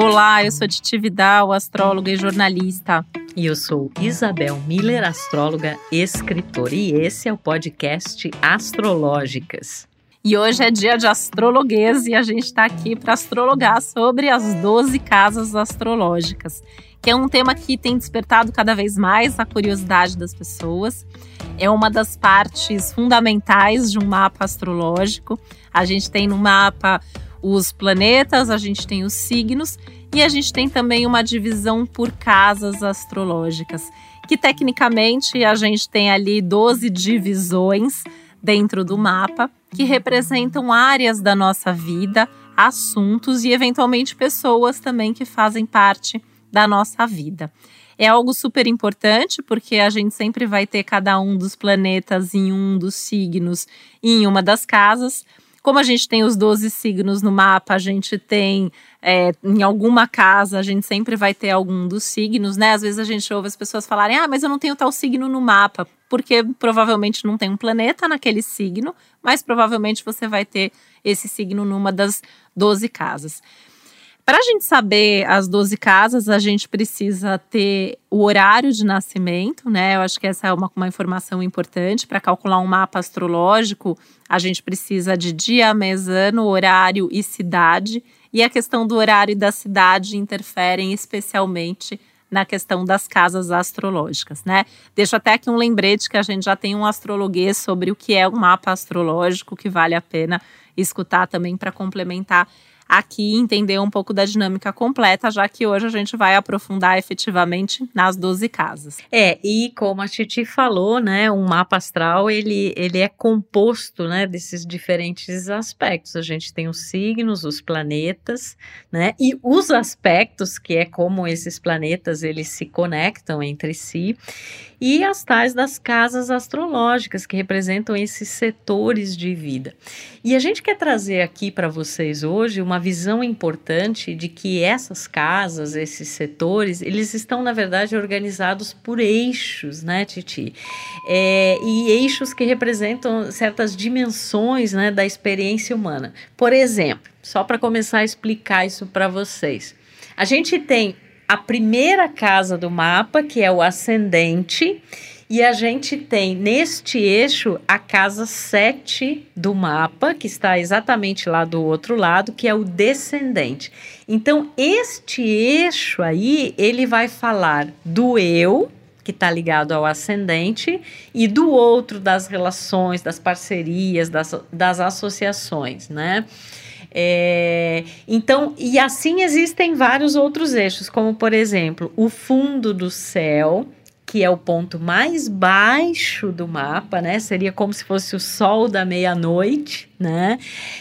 Olá, eu sou Titi Vidal, astróloga e jornalista. E eu sou Isabel Miller, astróloga e escritora. E esse é o podcast Astrológicas. E hoje é dia de astrologuês e a gente está aqui para astrologar sobre as 12 casas astrológicas, que é um tema que tem despertado cada vez mais a curiosidade das pessoas. É uma das partes fundamentais de um mapa astrológico. A gente tem no mapa os planetas, a gente tem os signos e a gente tem também uma divisão por casas astrológicas, que tecnicamente a gente tem ali 12 divisões dentro do mapa que representam áreas da nossa vida, assuntos e eventualmente pessoas também que fazem parte da nossa vida. É algo super importante porque a gente sempre vai ter cada um dos planetas em um dos signos em uma das casas. Como a gente tem os 12 signos no mapa, a gente tem é, em alguma casa, a gente sempre vai ter algum dos signos, né? Às vezes a gente ouve as pessoas falarem, ah, mas eu não tenho tal signo no mapa, porque provavelmente não tem um planeta naquele signo, mas provavelmente você vai ter esse signo numa das 12 casas. Para a gente saber as 12 casas, a gente precisa ter o horário de nascimento, né? Eu acho que essa é uma, uma informação importante. Para calcular um mapa astrológico, a gente precisa de dia, mês, ano, horário e cidade. E a questão do horário e da cidade interferem especialmente na questão das casas astrológicas, né? Deixo até aqui um lembrete que a gente já tem um astrologuês sobre o que é um mapa astrológico, que vale a pena escutar também para complementar aqui entender um pouco da dinâmica completa, já que hoje a gente vai aprofundar efetivamente nas 12 casas. É, e como a Titi falou, né, um mapa astral, ele, ele é composto, né, desses diferentes aspectos. A gente tem os signos, os planetas, né, e os aspectos, que é como esses planetas, eles se conectam entre si, e as tais das casas astrológicas, que representam esses setores de vida. E a gente quer trazer aqui para vocês hoje uma visão importante de que essas casas, esses setores, eles estão, na verdade, organizados por eixos, né, Titi? É, e eixos que representam certas dimensões né, da experiência humana. Por exemplo, só para começar a explicar isso para vocês. A gente tem a primeira casa do mapa, que é o ascendente, e a gente tem neste eixo a casa 7 do mapa, que está exatamente lá do outro lado, que é o descendente. Então, este eixo aí, ele vai falar do eu, que está ligado ao ascendente, e do outro das relações, das parcerias, das, das associações, né? É, então, e assim existem vários outros eixos, como por exemplo, o fundo do céu, que é o ponto mais baixo do mapa, né? Seria como se fosse o sol da meia-noite, né?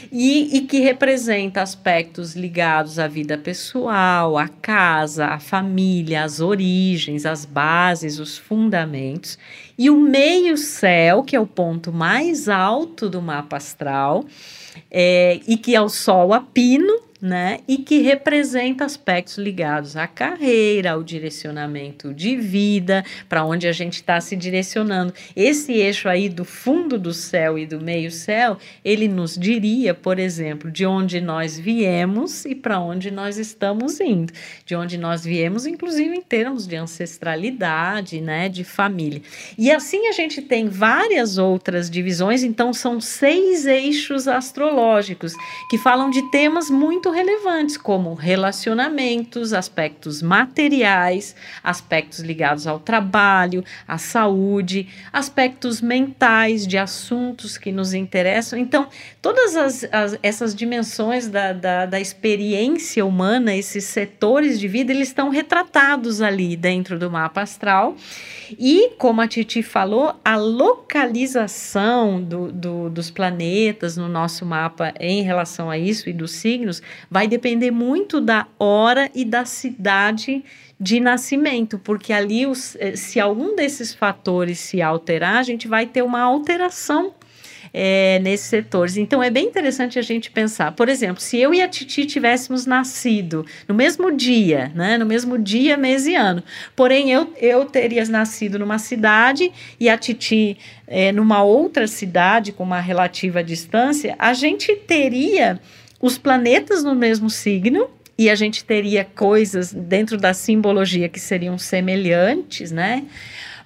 E, e, que representa aspectos ligados à vida pessoal, à casa, à família, às origens, às bases, os fundamentos. E o meio-céu, que é o ponto mais alto do mapa astral, é, e que é o Sol a pino, né? E que representa aspectos ligados à carreira, ao direcionamento de vida, para onde a gente está se direcionando. Esse eixo aí do fundo do céu e do meio céu, ele nos diria, por exemplo, de onde nós viemos e para onde nós estamos indo. De onde nós viemos, inclusive em termos de ancestralidade, né? De família. E assim a gente tem várias outras divisões, então são seis eixos astrológicos que falam de temas muito muito relevantes, como relacionamentos, aspectos materiais, aspectos ligados ao trabalho, à saúde, aspectos mentais de assuntos que nos interessam. Então, todas as, as, essas dimensões da, da, da experiência humana, esses setores de vida, eles estão retratados ali dentro do mapa astral. E, como a Titi falou, a localização do, do, dos planetas no nosso mapa em relação a isso e dos signos vai depender muito da hora e da cidade de nascimento, porque ali, os, eh, se algum desses fatores se alterar, a gente vai ter uma alteração é, nesses setores. Então é bem interessante a gente pensar. Por exemplo, se eu e a Titi tivéssemos nascido no mesmo dia, né, no mesmo dia, mês e ano, porém eu, eu teria nascido numa cidade e a Titi é, numa outra cidade com uma relativa distância, a gente teria os planetas no mesmo signo e a gente teria coisas dentro da simbologia que seriam semelhantes, né?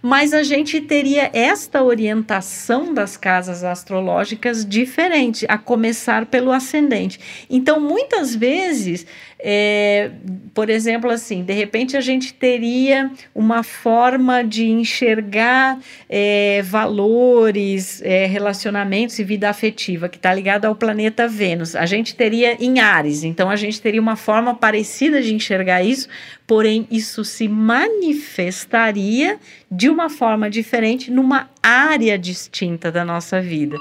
mas a gente teria esta orientação das casas astrológicas diferente, a começar pelo ascendente. Então, muitas vezes, é, por exemplo, assim, de repente a gente teria uma forma de enxergar é, valores, é, relacionamentos e vida afetiva que está ligado ao planeta Vênus. A gente teria em Ares, então a gente teria uma forma parecida de enxergar isso, porém isso se manifestaria de uma forma diferente numa área distinta da nossa vida.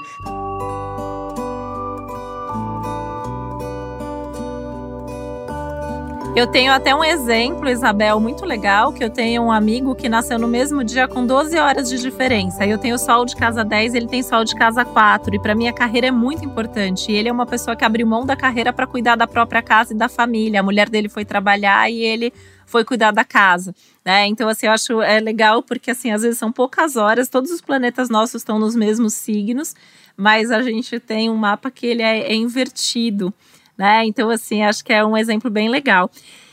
Eu tenho até um exemplo, Isabel, muito legal, que eu tenho um amigo que nasceu no mesmo dia com 12 horas de diferença. Eu tenho sol de casa 10, ele tem sol de casa 4, e para mim a carreira é muito importante. E ele é uma pessoa que abriu mão da carreira para cuidar da própria casa e da família. A mulher dele foi trabalhar e ele foi cuidar da casa, né? Então, assim, eu acho é legal porque, assim, às vezes são poucas horas, todos os planetas nossos estão nos mesmos signos, mas a gente tem um mapa que ele é, é invertido, né? Então, assim, acho que é um exemplo bem legal.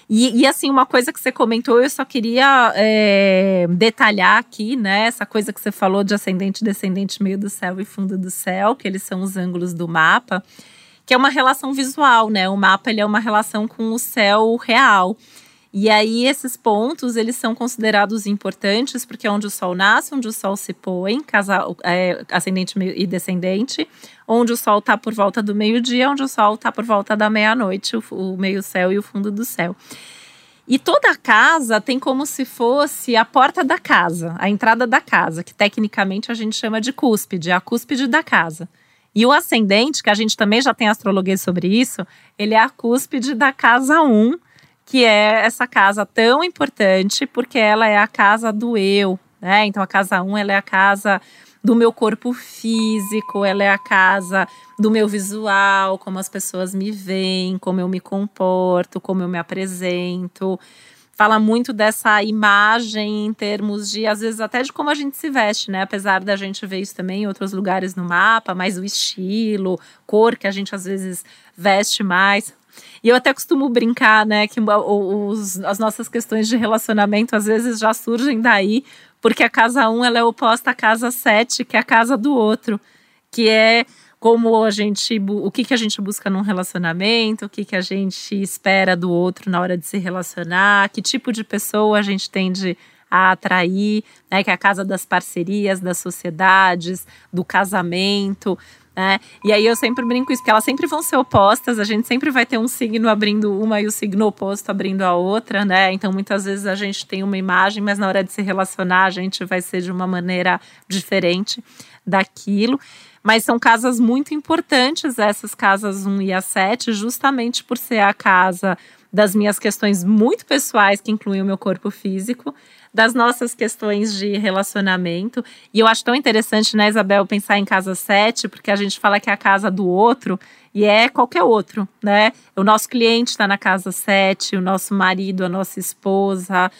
E, e, assim, uma coisa que você comentou, eu só queria é, detalhar aqui, né? Essa coisa que você falou de ascendente, descendente, meio do céu e fundo do céu, que eles são os ângulos do mapa, que é uma relação visual, né? O mapa ele é uma relação com o céu real. E aí esses pontos eles são considerados importantes porque é onde o Sol nasce, onde o Sol se põe, casa, é, ascendente e descendente, onde o Sol está por volta do meio-dia, onde o Sol está por volta da meia-noite, o, o meio-céu e o fundo do céu. E toda a casa tem como se fosse a porta da casa, a entrada da casa, que tecnicamente a gente chama de cúspide, a cúspide da casa. E o ascendente, que a gente também já tem astrologia sobre isso, ele é a cúspide da casa 1, que é essa casa tão importante, porque ela é a casa do eu, né? Então a casa 1 ela é a casa do meu corpo físico, ela é a casa do meu visual, como as pessoas me veem, como eu me comporto, como eu me apresento. Fala muito dessa imagem em termos de, às vezes, até de como a gente se veste, né? Apesar da gente ver isso também em outros lugares no mapa, mas o estilo, cor que a gente às vezes veste mais. E eu até costumo brincar, né, que os, as nossas questões de relacionamento às vezes já surgem daí, porque a casa 1 ela é oposta à casa 7, que é a casa do outro, que é como a gente, o que, que a gente busca num relacionamento, o que, que a gente espera do outro na hora de se relacionar, que tipo de pessoa a gente tende a atrair, né, que é a casa das parcerias, das sociedades, do casamento. Né? E aí eu sempre brinco isso, porque elas sempre vão ser opostas, a gente sempre vai ter um signo abrindo uma e o signo oposto abrindo a outra, né? Então muitas vezes a gente tem uma imagem, mas na hora de se relacionar a gente vai ser de uma maneira diferente daquilo. Mas são casas muito importantes, essas casas 1 e a 7, justamente por ser a casa das minhas questões muito pessoais, que incluem o meu corpo físico, das nossas questões de relacionamento. E eu acho tão interessante, né, Isabel, pensar em casa 7, porque a gente fala que é a casa do outro e é qualquer outro, né? O nosso cliente está na casa 7, o nosso marido, a nossa esposa,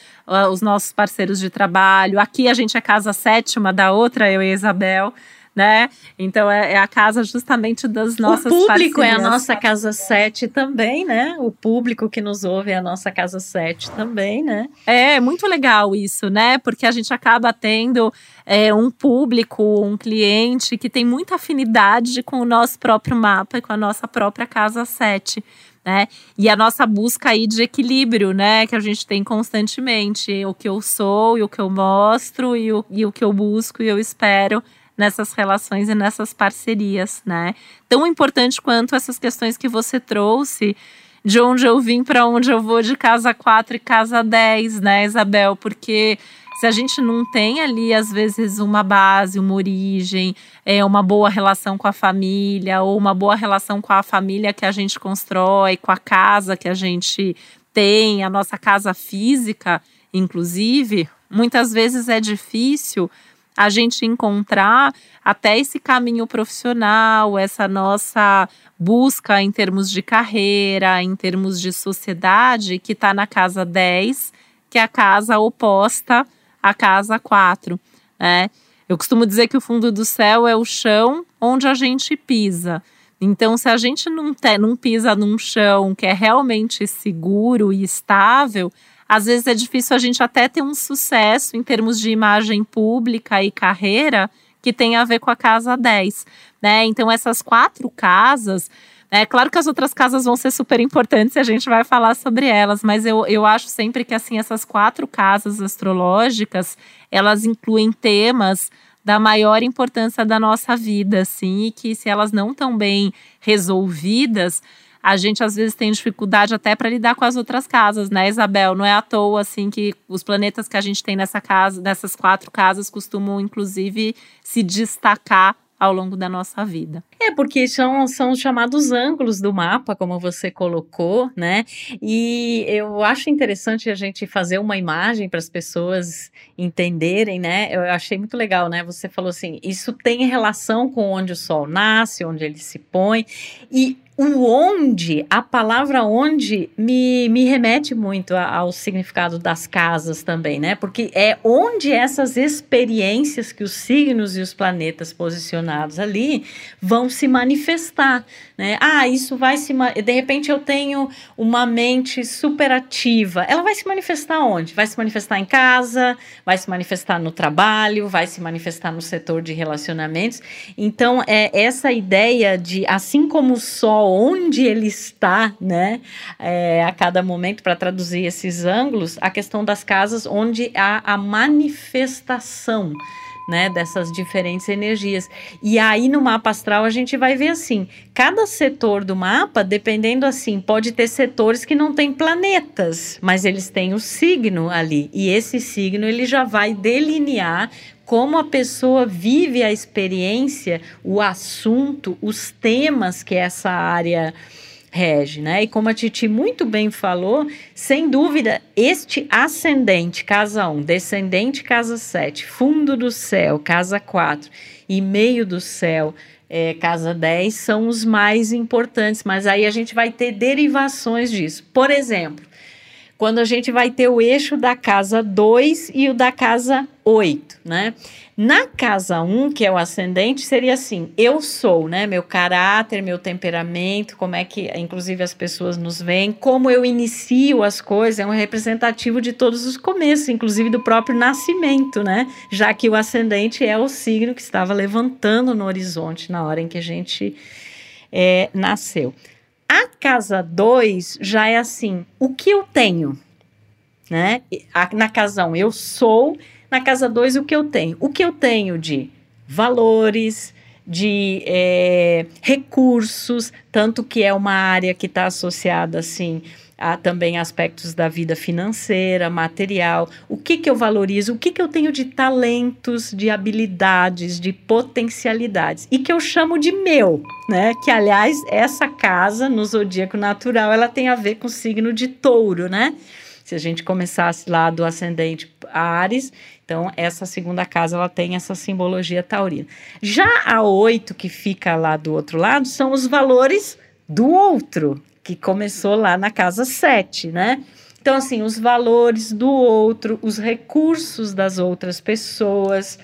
os nossos parceiros de trabalho. Aqui a gente é casa sétima da outra, eu e a Isabel né? Então é, é, a casa justamente das nossas O público parcerias. é a nossa casa 7 também, né? O público que nos ouve é a nossa casa 7 também, né? É muito legal isso, né? Porque a gente acaba tendo é, um público, um cliente que tem muita afinidade com o nosso próprio mapa e com a nossa própria casa 7. Né? E a nossa busca aí de equilíbrio, né? Que a gente tem constantemente. O que eu sou e o que eu mostro e o, e o que eu busco e eu espero nessas relações e nessas parcerias, né? Tão importante quanto essas questões que você trouxe de onde eu vim para onde eu vou de casa 4 e casa 10, né, Isabel? Porque se a gente não tem ali, às vezes, uma base, uma origem, é, uma boa relação com a família, ou uma boa relação com a família que a gente constrói, com a casa que a gente tem, a nossa casa física, inclusive, muitas vezes é difícil a gente encontrar até esse caminho profissional, essa nossa busca em termos de carreira, em termos de sociedade, que está na casa 10, que é a casa oposta à casa 4. Né? Eu costumo dizer que o fundo do céu é o chão onde a gente pisa. Então, se a gente não, te, não pisa num chão que é realmente seguro e estável, às vezes é difícil a gente até ter um sucesso em termos de imagem pública e carreira que tem a ver com a casa 10. Né? Então, essas quatro casas. É claro que as outras casas vão ser super importantes e a gente vai falar sobre elas, mas eu, eu acho sempre que assim essas quatro casas astrológicas elas incluem temas da maior importância da nossa vida, assim, e que se elas não estão bem resolvidas, a gente às vezes tem dificuldade até para lidar com as outras casas, né, Isabel? Não é à toa assim que os planetas que a gente tem nessa casa, nessas quatro casas, costumam inclusive se destacar ao longo da nossa vida. É, porque são, são os chamados ângulos do mapa, como você colocou, né? E eu acho interessante a gente fazer uma imagem para as pessoas entenderem, né? Eu achei muito legal, né? Você falou assim: isso tem relação com onde o sol nasce, onde ele se põe, e o onde, a palavra onde me, me remete muito ao significado das casas também, né? Porque é onde essas experiências que os signos e os planetas posicionados ali vão se manifestar, né? Ah, isso vai se de repente eu tenho uma mente superativa. Ela vai se manifestar onde? Vai se manifestar em casa, vai se manifestar no trabalho, vai se manifestar no setor de relacionamentos. Então, é essa ideia de assim como o sol onde ele está, né, é, a cada momento, para traduzir esses ângulos, a questão das casas onde há a manifestação. Né, dessas diferentes energias. E aí no mapa astral a gente vai ver assim, cada setor do mapa, dependendo assim, pode ter setores que não têm planetas, mas eles têm o signo ali, e esse signo ele já vai delinear como a pessoa vive a experiência, o assunto, os temas que essa área rege, né? E como a Titi muito bem falou, sem dúvida, este ascendente, casa 1, descendente, casa 7, fundo do céu, casa 4 e meio do céu, é, casa 10, são os mais importantes, mas aí a gente vai ter derivações disso. Por exemplo, quando a gente vai ter o eixo da casa 2 e o da casa 8, né? Na casa 1, um, que é o ascendente, seria assim: eu sou, né? Meu caráter, meu temperamento, como é que, inclusive, as pessoas nos veem, como eu inicio as coisas, é um representativo de todos os começos, inclusive do próprio nascimento, né? Já que o ascendente é o signo que estava levantando no horizonte na hora em que a gente é, nasceu. A casa 2 já é assim: o que eu tenho? Né? Na casa 1, um, eu sou. Na casa 2, o que eu tenho? O que eu tenho de valores, de é, recursos, tanto que é uma área que está associada assim há também aspectos da vida financeira, material, o que, que eu valorizo, o que, que eu tenho de talentos, de habilidades, de potencialidades, e que eu chamo de meu, né? Que, aliás, essa casa no zodíaco natural, ela tem a ver com o signo de touro, né? Se a gente começasse lá do ascendente Ares, então essa segunda casa ela tem essa simbologia taurina. Já a oito que fica lá do outro lado são os valores do outro, que começou lá na casa 7, né? Então, assim, os valores do outro, os recursos das outras pessoas,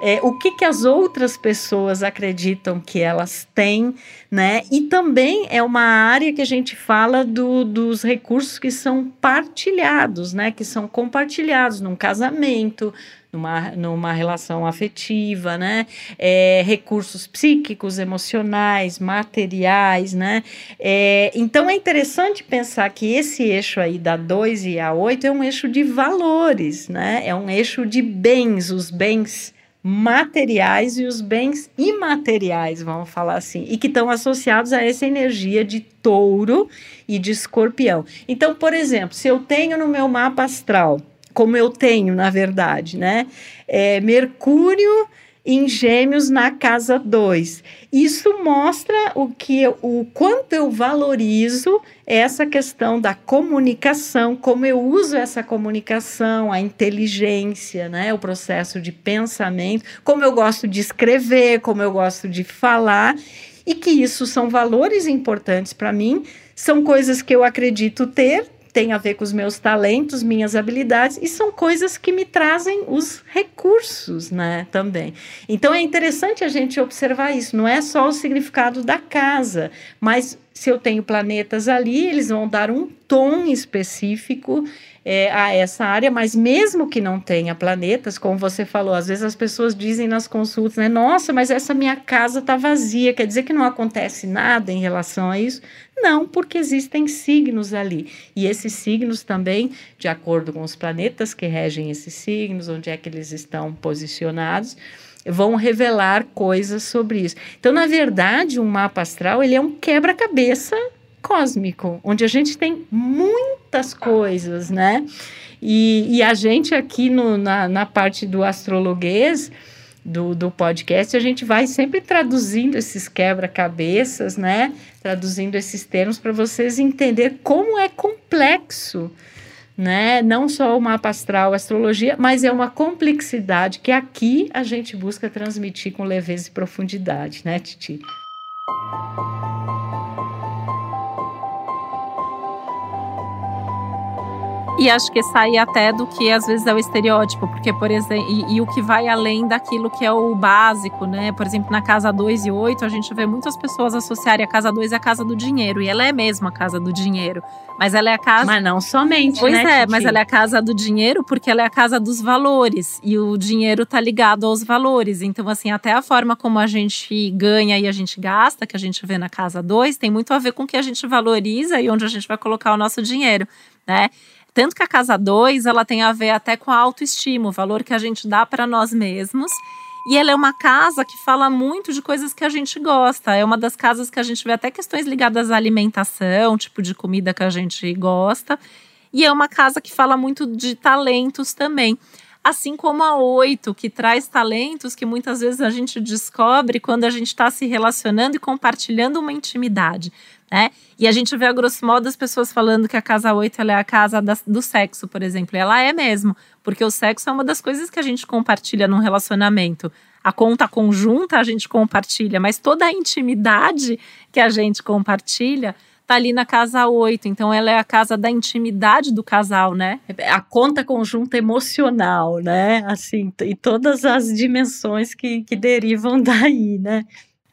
é, o que, que as outras pessoas acreditam que elas têm, né? E também é uma área que a gente fala do, dos recursos que são partilhados, né? Que são compartilhados num casamento, numa, numa relação afetiva, né? É, recursos psíquicos, emocionais, materiais, né? É, então é interessante pensar que esse eixo aí da 2 e a 8 é um eixo de valores, né? É um eixo de bens, os bens materiais e os bens imateriais, vamos falar assim, e que estão associados a essa energia de touro e de escorpião. Então, por exemplo, se eu tenho no meu mapa astral como eu tenho, na verdade, né? É, Mercúrio em Gêmeos na casa 2. Isso mostra o que o quanto eu valorizo essa questão da comunicação, como eu uso essa comunicação, a inteligência, né, o processo de pensamento, como eu gosto de escrever, como eu gosto de falar, e que isso são valores importantes para mim, são coisas que eu acredito ter, tem a ver com os meus talentos, minhas habilidades e são coisas que me trazem os recursos, né, também. Então é interessante a gente observar isso, não é só o significado da casa, mas se eu tenho planetas ali, eles vão dar um tom específico é, a essa área, mas mesmo que não tenha planetas, como você falou, às vezes as pessoas dizem nas consultas, né? Nossa, mas essa minha casa está vazia, quer dizer que não acontece nada em relação a isso? Não, porque existem signos ali. E esses signos também, de acordo com os planetas que regem esses signos, onde é que eles estão posicionados, vão revelar coisas sobre isso. Então, na verdade, um mapa astral ele é um quebra-cabeça cósmico, onde a gente tem muitas coisas, né? E, e a gente aqui no, na, na parte do astrologuês, do, do podcast, a gente vai sempre traduzindo esses quebra-cabeças, né? Traduzindo esses termos para vocês entender como é complexo, né? Não só o mapa astral, a astrologia, mas é uma complexidade que aqui a gente busca transmitir com leveza e profundidade, né, Titi? E acho que sair até do que às vezes é o estereótipo, porque, por exemplo, e, e, o que vai além daquilo que é o básico, né? Por exemplo, na casa 2 e 8, a gente vê muitas pessoas associarem a casa 2 à casa do dinheiro, e ela é mesmo a casa do dinheiro. Mas ela é a casa. Mas não somente. Pois né, é, Titi? mas ela é a casa do dinheiro porque ela é a casa dos valores. E o dinheiro tá ligado aos valores. Então, assim, até a forma como a gente ganha e a gente gasta, que a gente vê na casa 2, tem muito a ver com o que a gente valoriza e onde a gente vai colocar o nosso dinheiro, né? Tanto que a casa 2, ela tem a ver até com a autoestima, o valor que a gente dá para nós mesmos. E ela é uma casa que fala muito de coisas que a gente gosta. É uma das casas que a gente vê até questões ligadas à alimentação, tipo de comida que a gente gosta. E é uma casa que fala muito de talentos também. Assim como a oito, que traz talentos que muitas vezes a gente descobre quando a gente está se relacionando e compartilhando uma intimidade né? E a gente vê a grosso modo as pessoas falando que a casa 8 é a casa da, do sexo, por exemplo. E ela é mesmo, porque o sexo é uma das coisas que a gente compartilha num relacionamento. A conta conjunta a gente compartilha, mas toda a intimidade que a gente compartilha tá ali na casa 8. Então ela é a casa da intimidade do casal, né? A conta conjunta emocional, né? Assim, e todas as dimensões que, que derivam daí, né?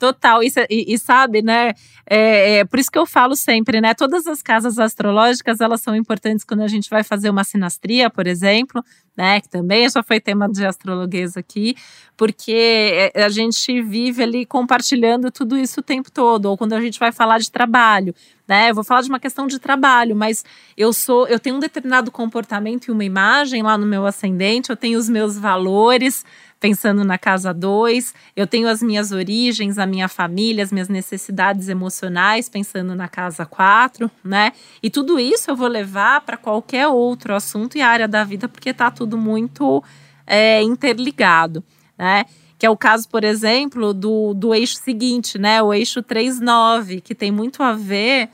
Total, e, e, e sabe, né? É, é, por isso que eu falo sempre, né? Todas as casas astrológicas elas são importantes quando a gente vai fazer uma sinastria, por exemplo, né? Que também já foi tema de astrologuês aqui, porque é, a gente vive ali compartilhando tudo isso o tempo todo, ou quando a gente vai falar de trabalho, né? Eu vou falar de uma questão de trabalho, mas eu sou, eu tenho um determinado comportamento e uma imagem lá no meu ascendente, eu tenho os meus valores, pensando na casa 2, eu tenho as minhas origens, a minha família, as minhas necessidades emocionais, pensando na casa 4, né? E tudo isso eu vou levar para qualquer outro assunto e área da vida, porque está tudo muito é, interligado, né? Que é o caso, por exemplo, do, do eixo seguinte, né? O eixo 3-9, que tem muito a ver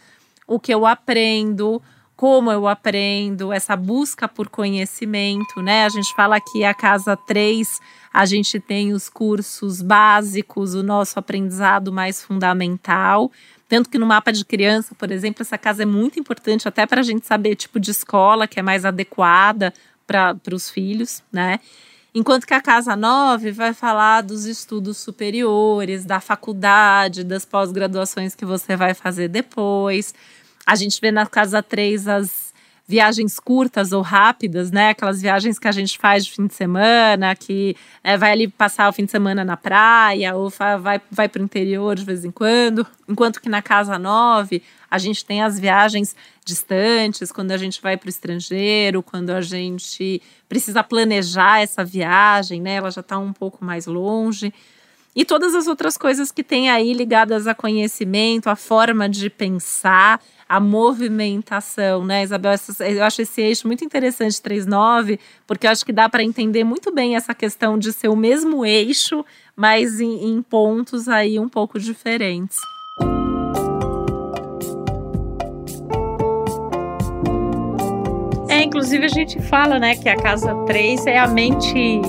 o que eu aprendo, como eu aprendo, essa busca por conhecimento, né? A gente fala que a casa 3 a gente tem os cursos básicos, o nosso aprendizado mais fundamental. Tanto que no mapa de criança, por exemplo, essa casa é muito importante até para a gente saber tipo de escola que é mais adequada para os filhos, né? Enquanto que a casa 9 vai falar dos estudos superiores, da faculdade, das pós-graduações que você vai fazer depois. A gente vê na casa 3 as viagens curtas ou rápidas, né? Aquelas viagens que a gente faz de fim de semana, que é, vai ali passar o fim de semana na praia ou vai, vai para o interior de vez em quando. Enquanto que na Casa 9 a gente tem as viagens distantes, quando a gente vai para o estrangeiro, quando a gente precisa planejar essa viagem, né? Ela já está um pouco mais longe. E todas as outras coisas que tem aí ligadas a conhecimento, a forma de pensar, a movimentação, né, Isabel? Eu acho esse eixo muito interessante, 3.9, porque eu acho que dá para entender muito bem essa questão de ser o mesmo eixo, mas em, em pontos aí um pouco diferentes. É, inclusive a gente fala, né, que a casa 3 é a mente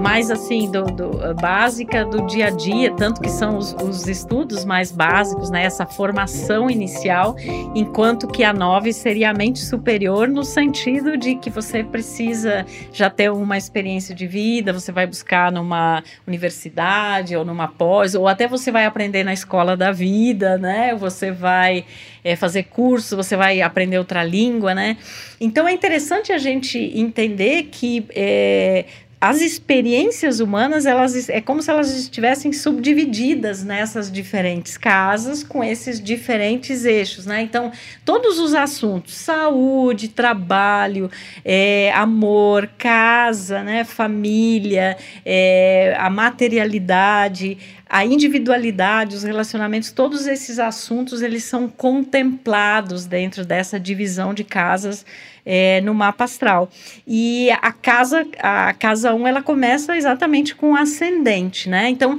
mais assim, do, do, básica do dia a dia, tanto que são os, os, estudos mais básicos, né? Essa formação inicial, enquanto que a 9 seria a mente superior no sentido de que você precisa já ter uma experiência de vida, você vai buscar numa universidade ou numa pós, ou até você vai aprender na escola da vida, né? Você vai é, fazer curso, você vai aprender outra língua, né? Então é interessante a gente entender que é, as experiências humanas, elas é como se elas estivessem subdivididas nessas diferentes casas com esses diferentes eixos, né? Então, todos os assuntos, saúde, trabalho, é, amor, casa, né, família, é, a materialidade, a individualidade, os relacionamentos, todos esses assuntos eles são contemplados dentro dessa divisão de casas é, no mapa astral. E a casa, a casa 1, ela começa exatamente com ascendente, né? Então,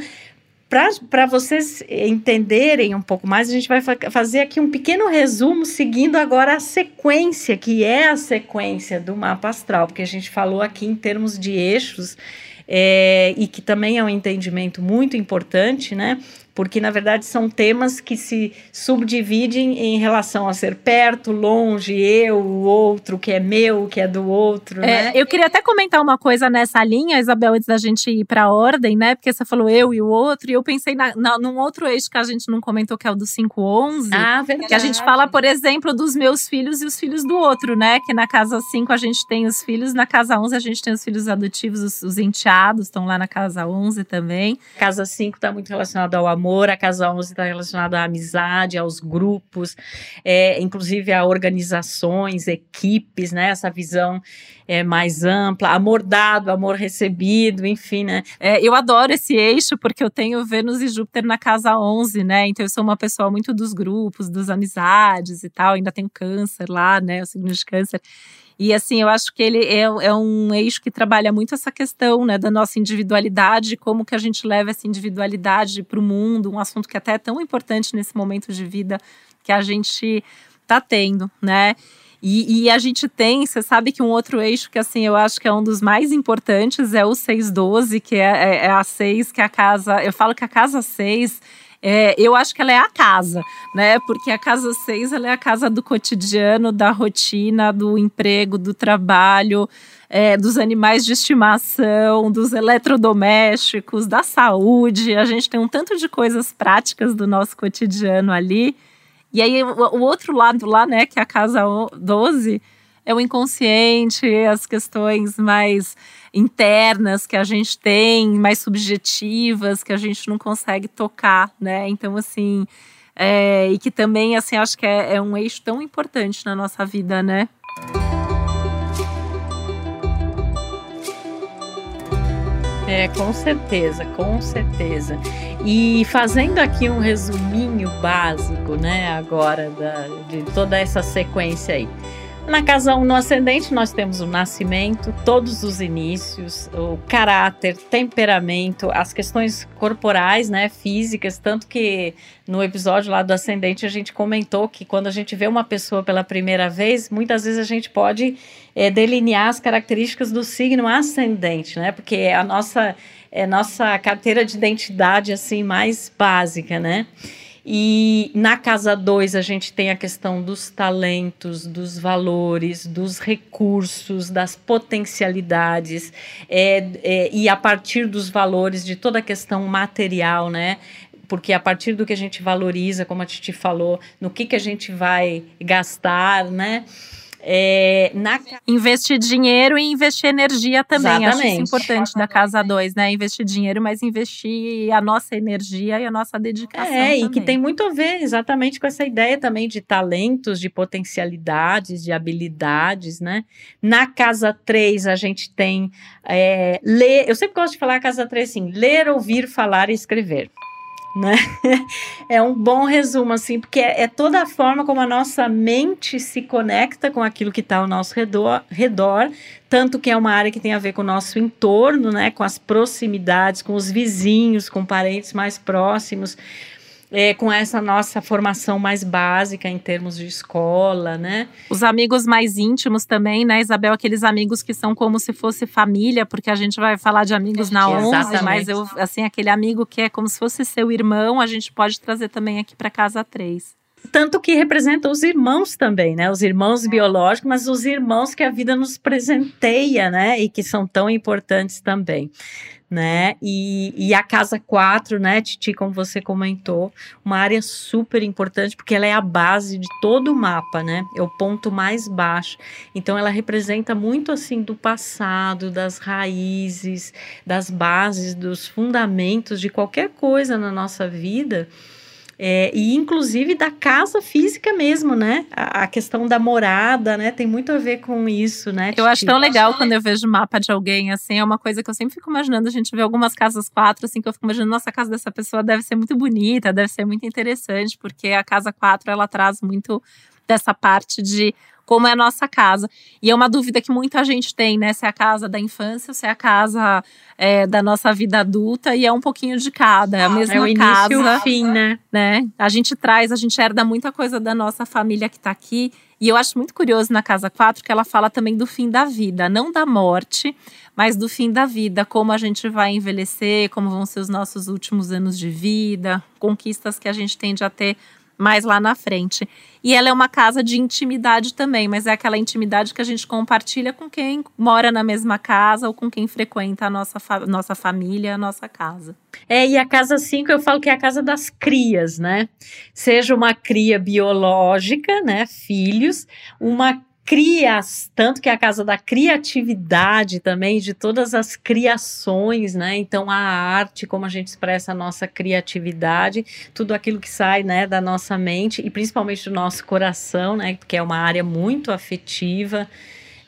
para vocês entenderem um pouco mais, a gente vai fa fazer aqui um pequeno resumo, seguindo agora a sequência, que é a sequência do mapa astral, porque a gente falou aqui em termos de eixos, é, e que também é um entendimento muito importante, né? Porque na verdade são temas que se subdividem em relação a ser perto, longe, eu, o outro, que é meu, que é do outro, é, né? Eu queria até comentar uma coisa nessa linha, Isabel, antes da gente ir para a ordem, né? Porque você falou eu e o outro, e eu pensei na, na, num outro eixo que a gente não comentou, que é o do 511. Ah, verdade. Que a gente fala, por exemplo, dos meus filhos e os filhos do outro, né? Que na casa 5 a gente tem os filhos, na casa 11 a gente tem os filhos adotivos, os, os enteados estão lá na casa 11 também. Casa 5 está muito relacionado ao amor amor, a Casa 11 está relacionada à amizade, aos grupos, é, inclusive a organizações, equipes, né? Essa visão é, mais ampla, amor dado, amor recebido, enfim, né? É, eu adoro esse eixo porque eu tenho Vênus e Júpiter na casa 11, né? Então eu sou uma pessoa muito dos grupos, das amizades e tal, ainda tenho câncer lá, né? O signo de câncer. E assim, eu acho que ele é, é um eixo que trabalha muito essa questão né, da nossa individualidade, como que a gente leva essa individualidade para o mundo, um assunto que até é tão importante nesse momento de vida que a gente está tendo, né? E, e, a gente tem, você sabe que um outro eixo que assim eu acho que é um dos mais importantes é o 612, que é, é, é a 6, que é a casa. Eu falo que a casa 6 é, eu acho que ela é a casa, né? Porque a casa 6 ela é a casa do cotidiano, da rotina, do emprego, do trabalho, é, dos animais de estimação, dos eletrodomésticos, da saúde. A gente tem um tanto de coisas práticas do nosso cotidiano ali. E aí, o, outro lado lá, né, que é a casa 12, é o inconsciente, as questões mais internas que a gente tem, mais subjetivas, que a gente não consegue tocar, né? Então, assim, é, e que também, assim, acho que é, é um eixo tão importante na nossa vida, né? É, com certeza, com certeza. E fazendo aqui um resuminho básico, né, agora da, de toda essa sequência aí. Na casa 1 no ascendente, nós temos o nascimento, todos os inícios, o caráter, temperamento, as questões corporais, né, físicas, tanto que no episódio lá do ascendente a gente comentou que quando a gente vê uma pessoa pela primeira vez, muitas vezes a gente pode é, delinear as características do signo ascendente, né, porque é a nossa, é nossa carteira de identidade, assim, mais básica, né. E na casa 2 a gente tem a questão dos talentos, dos valores, dos recursos, das potencialidades, é, é, e a partir dos valores de toda a questão material, né? Porque a partir do que a gente valoriza, como a Titi falou, no que, que a gente vai gastar, né? É, na... Investir dinheiro e investir energia também. Exatamente. Acho isso importante da Casa 2, né? Investir dinheiro, mas investir a nossa energia e a nossa dedicação. É, também. e que tem muito a ver exatamente com essa ideia também de talentos, de potencialidades, de habilidades, né? Na Casa 3, a gente tem é, ler. Eu sempre gosto de falar Casa 3 assim: ler, ouvir, falar e escrever né? É um bom resumo, assim, porque é, é, toda a forma como a nossa mente se conecta com aquilo que está ao nosso redor, redor, tanto que é uma área que tem a ver com o nosso entorno, né? Com as proximidades, com os vizinhos, com parentes mais próximos. É, com essa nossa formação mais básica em termos de escola, né? Os amigos mais íntimos também, né, Isabel? Aqueles amigos que são como se fosse família, porque a gente vai falar de amigos na 11, mas eu, assim, aquele amigo que é como se fosse seu irmão, a gente pode trazer também aqui para casa 3 tanto que representa os irmãos também, né? Os irmãos biológicos, mas os irmãos que a vida nos presenteia, né? E que são tão importantes também né? E, e a casa 4, né, Titi, como você comentou, uma área super importante porque ela é a base de todo o mapa, né? É o ponto mais baixo. Então ela representa muito assim do passado, das raízes, das bases, dos fundamentos de qualquer coisa na nossa vida é, e inclusive da casa física mesmo, né? A, a, questão da morada, né? Tem muito a ver com isso, né? Eu acho tão legal quando eu vejo mapa de alguém, assim, é uma coisa que eu sempre fico imaginando. A gente vê algumas casas quatro, assim, que eu fico imaginando, nossa, a casa dessa pessoa deve ser muito bonita, deve ser muito interessante, porque a casa quatro, ela traz muito dessa parte de como é a nossa casa. E é uma dúvida que muita gente tem, né? Se é a casa da infância se é a casa é, da nossa vida adulta, e é um pouquinho de cada. É a mesma é o casa. E o fim, né? né? A gente traz, a gente herda muita coisa da nossa família que está aqui. E eu acho muito curioso na Casa 4 que ela fala também do fim da vida, não da morte, mas do fim da vida, como a gente vai envelhecer, como vão ser os nossos últimos anos de vida, conquistas que a gente tende a ter mais lá na frente. E ela é uma casa de intimidade também, mas é aquela intimidade que a gente compartilha com quem mora na mesma casa ou com quem frequenta a nossa, fa nossa família, a nossa casa. É, e a casa 5 eu falo que é a casa das crias, né? Seja uma cria biológica, né? Filhos, uma crias, tanto que é a casa da criatividade também, de todas as criações, né? Então a arte, como a gente expressa a nossa criatividade, tudo aquilo que sai, né, da nossa mente e principalmente do nosso coração, né, que é uma área muito afetiva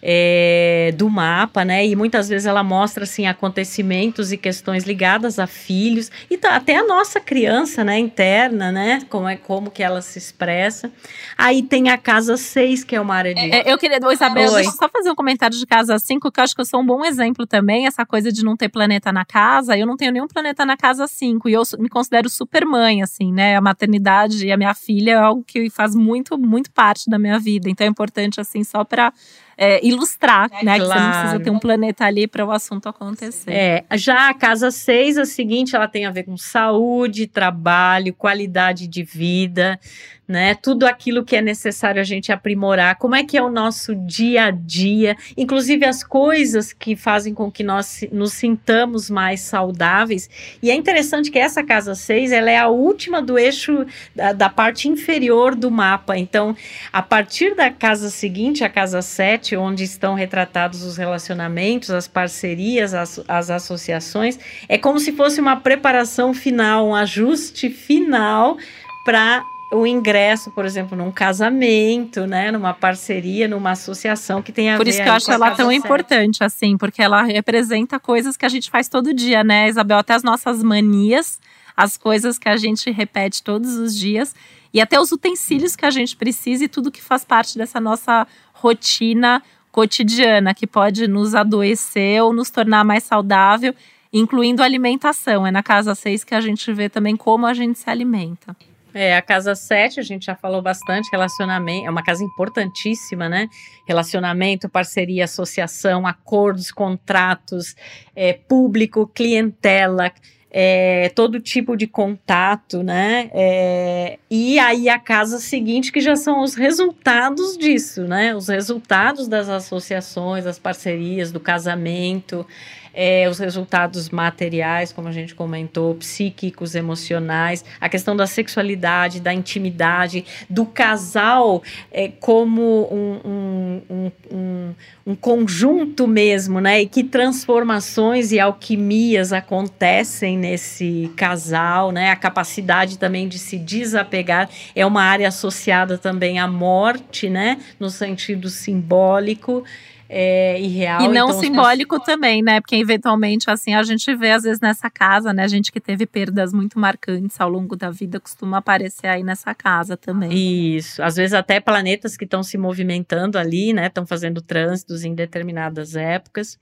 é, do mapa, né? E muitas vezes ela mostra assim acontecimentos e questões ligadas a filhos e tá, até a nossa criança, né, interna, né? Como é como que ela se expressa. Aí tem a casa 6, que é uma área de é, Eu queria, Isabel, Oi. deixa eu só fazer um comentário de casa 5, que eu acho que eu sou um bom exemplo também, essa coisa de não ter planeta na casa. Eu não tenho nenhum planeta na casa 5 e eu me considero super mãe, assim, né? A maternidade e a minha filha é algo que faz muito, muito parte da minha vida. Então é importante assim só para é, ilustrar, é, né? Claro. Que você não precisa ter um planeta ali para o assunto acontecer. É, já a casa 6, a seguinte, ela tem a ver com saúde, trabalho, qualidade de vida, né? Tudo aquilo que é necessário a gente aprimorar, como é que é o nosso dia a dia, inclusive as coisas que fazem com que nós nos sintamos mais saudáveis. E é interessante que essa casa 6, ela é a última do eixo da, da parte inferior do mapa. Então, a partir da casa seguinte, a casa 7, onde estão retratados os relacionamentos, as parcerias, as, as associações, é como se fosse uma preparação final, um ajuste final para o ingresso, por exemplo, num casamento, né, numa parceria, numa associação que tem a Por ver isso que eu acho ela tão certa. importante, assim, porque ela representa coisas que a gente faz todo dia, né, Isabel? Até as nossas manias, as coisas que a gente repete todos os dias e até os utensílios que a gente precisa e tudo que faz parte dessa nossa rotina cotidiana, que pode nos adoecer ou nos tornar mais saudável, incluindo a alimentação. É na casa 6 que a gente vê também como a gente se alimenta. É, a casa 7, a gente já falou bastante, relacionamento, é uma casa importantíssima, né? Relacionamento, parceria, associação, acordos, contratos, é, público, clientela, é, todo tipo de contato, né? É, e aí a casa seguinte, que já são os resultados disso, né? Os resultados das associações, das parcerias, do casamento é, os resultados materiais, como a gente comentou, psíquicos, emocionais, a questão da sexualidade, da intimidade, do casal é, como um, um, um, um conjunto mesmo, né? E que transformações e alquimias acontecem nesse casal, né? A capacidade também de se desapegar é uma área associada também à morte, né? No sentido simbólico. É, e real. E não então, simbólico também, né? Porque eventualmente, assim, a gente vê às vezes nessa casa, né? A gente que teve perdas muito marcantes ao longo da vida costuma aparecer aí nessa casa também. Isso. Às vezes até planetas que estão se movimentando ali, né? Estão fazendo trânsitos em determinadas épocas.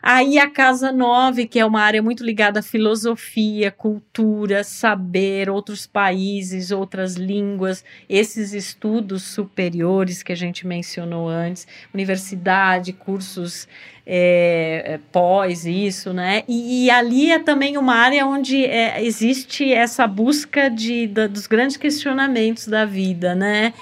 Aí a casa 9, que é uma área muito ligada à filosofia, cultura, saber, outros países, outras línguas, esses estudos superiores que a gente mencionou antes, universidade de cursos é, é, pós isso, né? E, e, ali é também uma área onde é, existe essa busca de, da, dos grandes questionamentos da vida, né?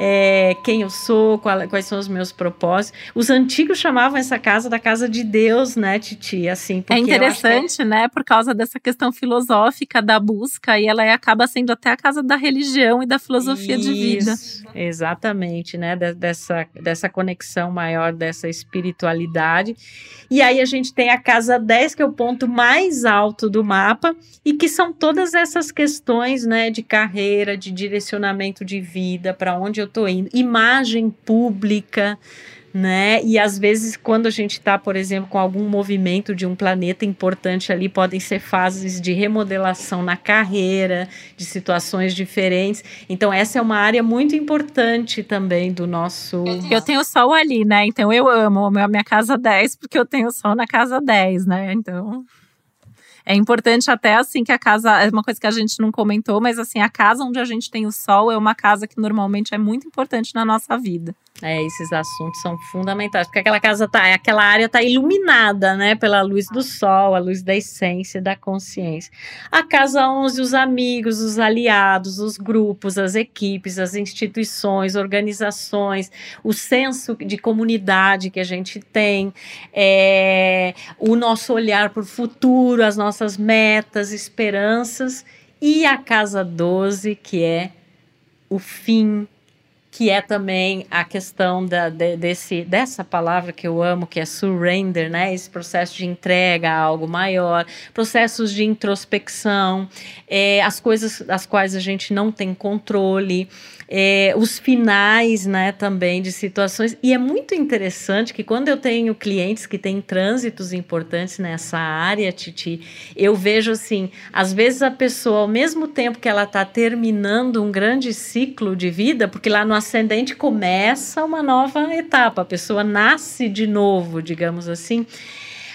É, quem eu sou, qual, quais são os meus propósitos. Os antigos chamavam essa casa da casa de Deus, né, Titi? Assim, é interessante, né? Por causa dessa questão filosófica da busca, e ela acaba sendo até a casa da religião e da filosofia isso, de vida. Exatamente, né? dessa, dessa conexão maior, dessa espiritualidade cidade. E aí a gente tem a casa 10, que é o ponto mais alto do mapa, e que são todas essas questões, né, de carreira, de direcionamento de vida, para onde eu estou indo, imagem pública, né? E às vezes, quando a gente está, por exemplo, com algum movimento de um planeta importante ali, podem ser fases de remodelação na carreira, de situações diferentes. Então, essa é uma área muito importante também do nosso. Eu tenho sol ali, né? Então, eu amo a minha casa 10, porque eu tenho sol na casa 10, né? Então. É importante até assim que a casa, é uma coisa que a gente não comentou, mas assim, a casa onde a gente tem o sol é uma casa que normalmente é muito importante na nossa vida. É, esses assuntos são fundamentais, porque aquela casa tá, aquela área tá iluminada, né, pela luz do sol, a luz da essência, da consciência. A casa 11, os amigos, os aliados, os grupos, as equipes, as instituições, organizações, o senso de comunidade que a gente tem, é, o nosso olhar para o futuro, as nossas metas, esperanças, e a casa 12, que é o fim que é também a questão da, de, desse, dessa palavra que eu amo, que é surrender, né? Esse processo de entrega a algo maior, processos de introspecção, é, as coisas das quais a gente não tem controle é, os finais, né, também de situações. E é muito interessante que quando eu tenho clientes que têm trânsitos importantes nessa área, Titi, eu vejo assim, às vezes a pessoa, ao mesmo tempo que ela está terminando um grande ciclo de vida, porque lá no ascendente começa uma nova etapa, a pessoa nasce de novo, digamos assim.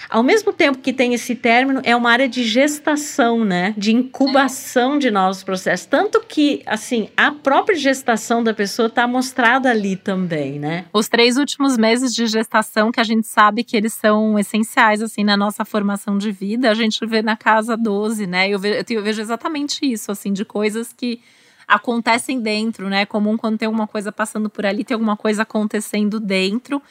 Ao mesmo tempo que tem esse término, é uma área de gestação, né? De incubação de novos processos. Tanto que, assim, a própria gestação da pessoa está mostrada ali também, né? Os três últimos meses de gestação, que a gente sabe que eles são essenciais, assim, na nossa formação de vida, a gente vê na casa 12, né? Eu vejo, eu vejo exatamente isso, assim, de coisas que acontecem dentro, né? É comum quando tem alguma coisa passando por ali, tem alguma coisa acontecendo dentro.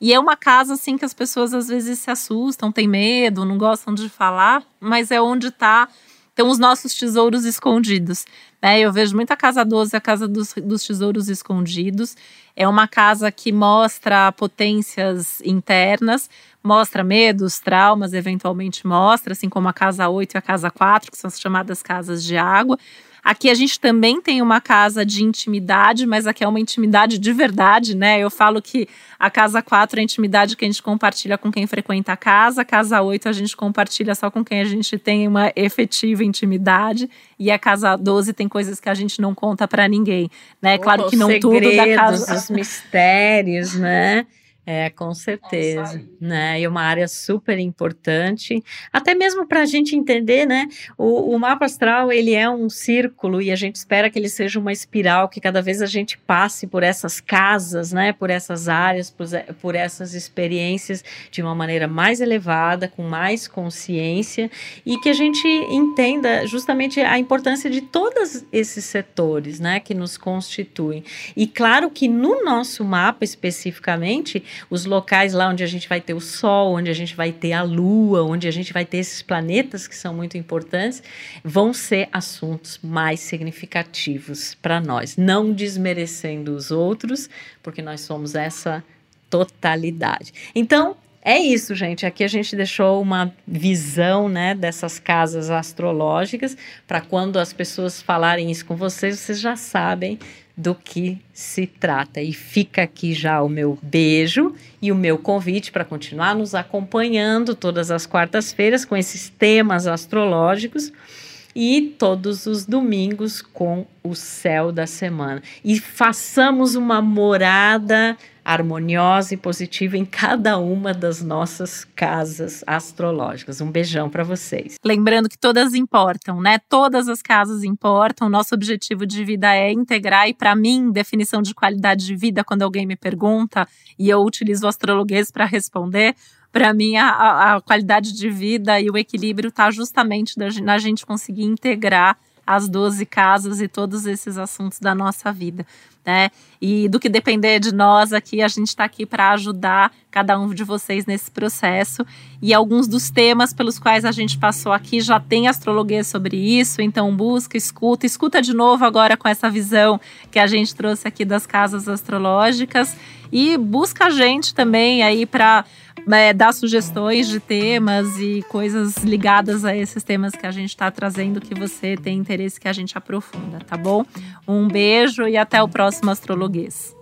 E é uma casa assim que as pessoas às vezes se assustam, têm medo, não gostam de falar, mas é onde tá estão os nossos tesouros escondidos. Né? Eu vejo muita casa 12, a casa dos, dos tesouros escondidos. É uma casa que mostra potências internas, mostra medos, traumas, eventualmente mostra, assim como a casa 8 e a casa 4, que são as chamadas casas de água. Aqui a gente também tem uma casa de intimidade, mas aqui é uma intimidade de verdade, né? Eu falo que a casa 4 é a intimidade que a gente compartilha com quem frequenta a casa, a casa 8 a gente compartilha só com quem a gente tem uma efetiva intimidade, e a casa 12 tem coisas que a gente não conta para ninguém, né? Claro que não tudo da casa. Os mistérios, né? É, com certeza, né? E uma área super importante, até mesmo para a gente entender, né? O, o, mapa astral ele é um círculo e a gente espera que ele seja uma espiral, que cada vez a gente passe por essas casas, né? Por essas áreas, por, por essas experiências de uma maneira mais elevada, com mais consciência e que a gente entenda justamente a importância de todos esses setores, né? Que nos constituem. E claro que no nosso mapa especificamente os locais lá onde a gente vai ter o Sol, onde a gente vai ter a Lua, onde a gente vai ter esses planetas que são muito importantes, vão ser assuntos mais significativos para nós, não desmerecendo os outros, porque nós somos essa totalidade. Então, é isso, gente. Aqui a gente deixou uma visão, né, dessas casas astrológicas para quando as pessoas falarem isso com vocês, vocês já sabem do que se trata. E fica aqui já o meu beijo e o meu convite para continuar nos acompanhando todas as quartas-feiras com esses temas astrológicos e todos os domingos com o céu da semana. E façamos uma morada harmoniosa e positiva em cada uma das nossas casas astrológicas. Um beijão para vocês. Lembrando que todas importam, né? Todas as casas importam. Nosso objetivo de vida é integrar e para mim, definição de qualidade de vida quando alguém me pergunta e eu utilizo o astrologuês para responder, para mim, a, a, qualidade de vida e o equilíbrio está justamente na gente conseguir integrar as 12 casas e todos esses assuntos da nossa vida, né? E do que depender de nós aqui, a gente está aqui para ajudar cada um de vocês nesse processo. E alguns dos temas pelos quais a gente passou aqui já tem astrologia sobre isso, então busca, escuta, escuta de novo agora com essa visão que a gente trouxe aqui das casas astrológicas e busca a gente também aí para é, dar sugestões de temas e coisas ligadas a esses temas que a gente está trazendo que você tem interesse que a gente aprofunda, tá bom? Um beijo e até o próximo Astrologuês.